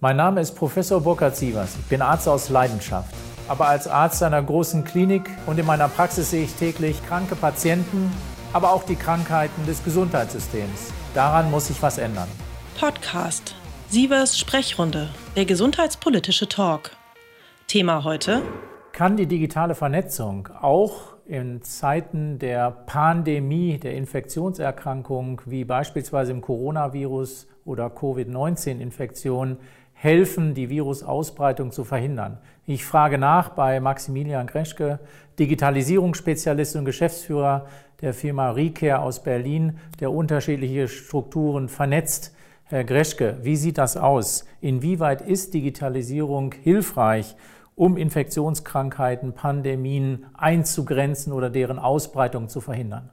Mein Name ist Professor Burkhard Sievers. Ich bin Arzt aus Leidenschaft. Aber als Arzt einer großen Klinik und in meiner Praxis sehe ich täglich kranke Patienten, aber auch die Krankheiten des Gesundheitssystems. Daran muss sich was ändern. Podcast Sievers Sprechrunde, der gesundheitspolitische Talk. Thema heute: Kann die digitale Vernetzung auch in Zeiten der Pandemie, der Infektionserkrankung, wie beispielsweise im Coronavirus oder Covid-19-Infektion, helfen, die Virusausbreitung zu verhindern. Ich frage nach bei Maximilian Greschke, Digitalisierungsspezialist und Geschäftsführer der Firma Recare aus Berlin, der unterschiedliche Strukturen vernetzt. Herr Greschke, wie sieht das aus? Inwieweit ist Digitalisierung hilfreich, um Infektionskrankheiten, Pandemien einzugrenzen oder deren Ausbreitung zu verhindern?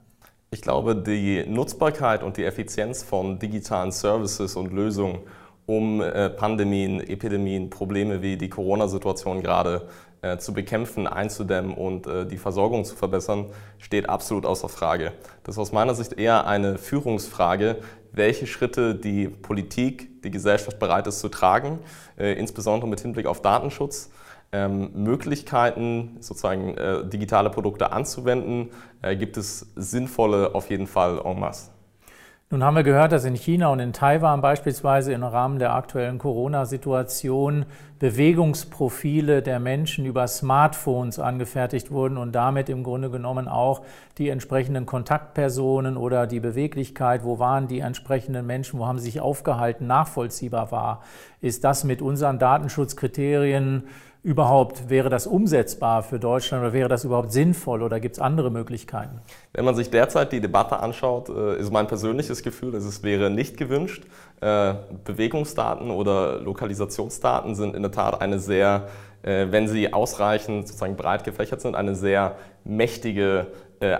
Ich glaube, die Nutzbarkeit und die Effizienz von digitalen Services und Lösungen um äh, Pandemien, Epidemien, Probleme wie die Corona-Situation gerade äh, zu bekämpfen, einzudämmen und äh, die Versorgung zu verbessern, steht absolut außer Frage. Das ist aus meiner Sicht eher eine Führungsfrage, welche Schritte die Politik, die Gesellschaft bereit ist zu tragen, insbesondere mit Hinblick auf Datenschutz. Ähm, Möglichkeiten, sozusagen digitale Produkte anzuwenden, gibt es sinnvolle auf jeden Fall en masse. Nun haben wir gehört, dass in China und in Taiwan beispielsweise im Rahmen der aktuellen Corona-Situation Bewegungsprofile der Menschen über Smartphones angefertigt wurden und damit im Grunde genommen auch die entsprechenden Kontaktpersonen oder die Beweglichkeit, wo waren die entsprechenden Menschen, wo haben sie sich aufgehalten, nachvollziehbar war. Ist das mit unseren Datenschutzkriterien überhaupt, wäre das umsetzbar für Deutschland oder wäre das überhaupt sinnvoll oder gibt es andere Möglichkeiten? Wenn man sich derzeit die Debatte anschaut, äh, ist mein persönliches Gefühl, dass es wäre nicht gewünscht. Äh, Bewegungsdaten oder Lokalisationsdaten sind in der Tat eine sehr, äh, wenn sie ausreichend sozusagen breit gefächert sind, eine sehr mächtige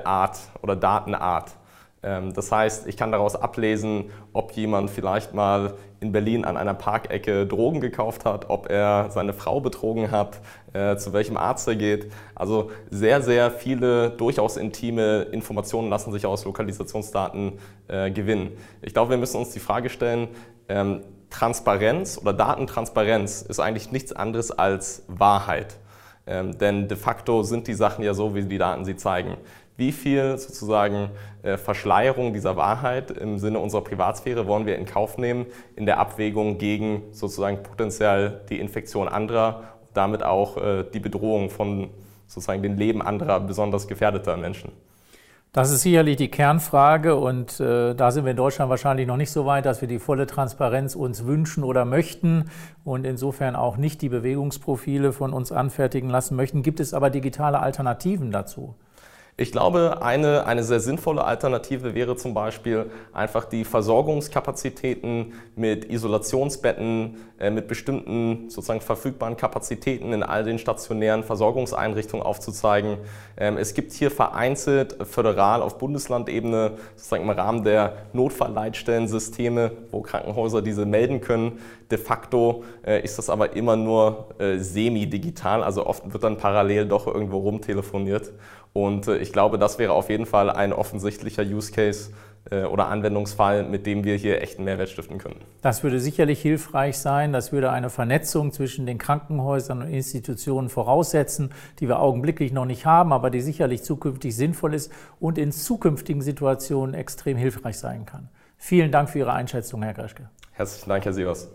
Art oder Datenart. Ähm, das heißt, ich kann daraus ablesen, ob jemand vielleicht mal in Berlin an einer Parkecke Drogen gekauft hat, ob er seine Frau betrogen hat, äh, zu welchem Arzt er geht. Also sehr, sehr viele durchaus intime Informationen lassen sich aus Lokalisationsdaten äh, gewinnen. Ich glaube, wir müssen uns die Frage stellen, ähm, Transparenz oder Datentransparenz ist eigentlich nichts anderes als Wahrheit. Ähm, denn de facto sind die Sachen ja so, wie die Daten sie zeigen wie viel sozusagen äh, Verschleierung dieser Wahrheit im Sinne unserer Privatsphäre wollen wir in Kauf nehmen in der Abwägung gegen sozusagen potenziell die Infektion anderer und damit auch äh, die Bedrohung von sozusagen dem Leben anderer besonders gefährdeter Menschen. Das ist sicherlich die Kernfrage und äh, da sind wir in Deutschland wahrscheinlich noch nicht so weit, dass wir die volle Transparenz uns wünschen oder möchten und insofern auch nicht die Bewegungsprofile von uns anfertigen lassen möchten. Gibt es aber digitale Alternativen dazu? Ich glaube, eine, eine sehr sinnvolle Alternative wäre zum Beispiel einfach die Versorgungskapazitäten mit Isolationsbetten, äh, mit bestimmten sozusagen verfügbaren Kapazitäten in all den stationären Versorgungseinrichtungen aufzuzeigen. Ähm, es gibt hier vereinzelt föderal auf Bundeslandebene sozusagen im Rahmen der Notfallleitstellensysteme, wo Krankenhäuser diese melden können. De facto äh, ist das aber immer nur äh, semi-digital, also oft wird dann parallel doch irgendwo rumtelefoniert. Und äh, ich glaube, das wäre auf jeden Fall ein offensichtlicher Use Case äh, oder Anwendungsfall, mit dem wir hier echten Mehrwert stiften können. Das würde sicherlich hilfreich sein. Das würde eine Vernetzung zwischen den Krankenhäusern und Institutionen voraussetzen, die wir augenblicklich noch nicht haben, aber die sicherlich zukünftig sinnvoll ist und in zukünftigen Situationen extrem hilfreich sein kann. Vielen Dank für Ihre Einschätzung, Herr Greschke. Herzlichen Dank, Herr Sievers.